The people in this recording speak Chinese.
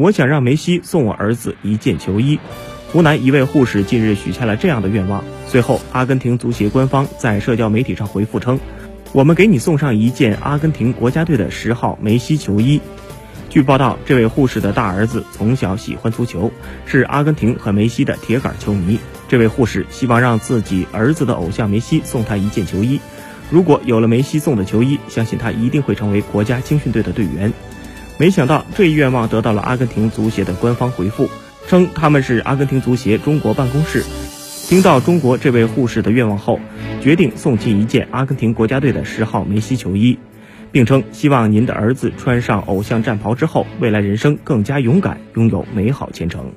我想让梅西送我儿子一件球衣。湖南一位护士近日许下了这样的愿望。随后，阿根廷足协官方在社交媒体上回复称：“我们给你送上一件阿根廷国家队的十号梅西球衣。”据报道，这位护士的大儿子从小喜欢足球，是阿根廷和梅西的铁杆球迷。这位护士希望让自己儿子的偶像梅西送他一件球衣。如果有了梅西送的球衣，相信他一定会成为国家青训队的队员。没想到这一愿望得到了阿根廷足协的官方回复。称他们是阿根廷足协中国办公室，听到中国这位护士的愿望后，决定送其一件阿根廷国家队的十号梅西球衣，并称希望您的儿子穿上偶像战袍之后，未来人生更加勇敢，拥有美好前程。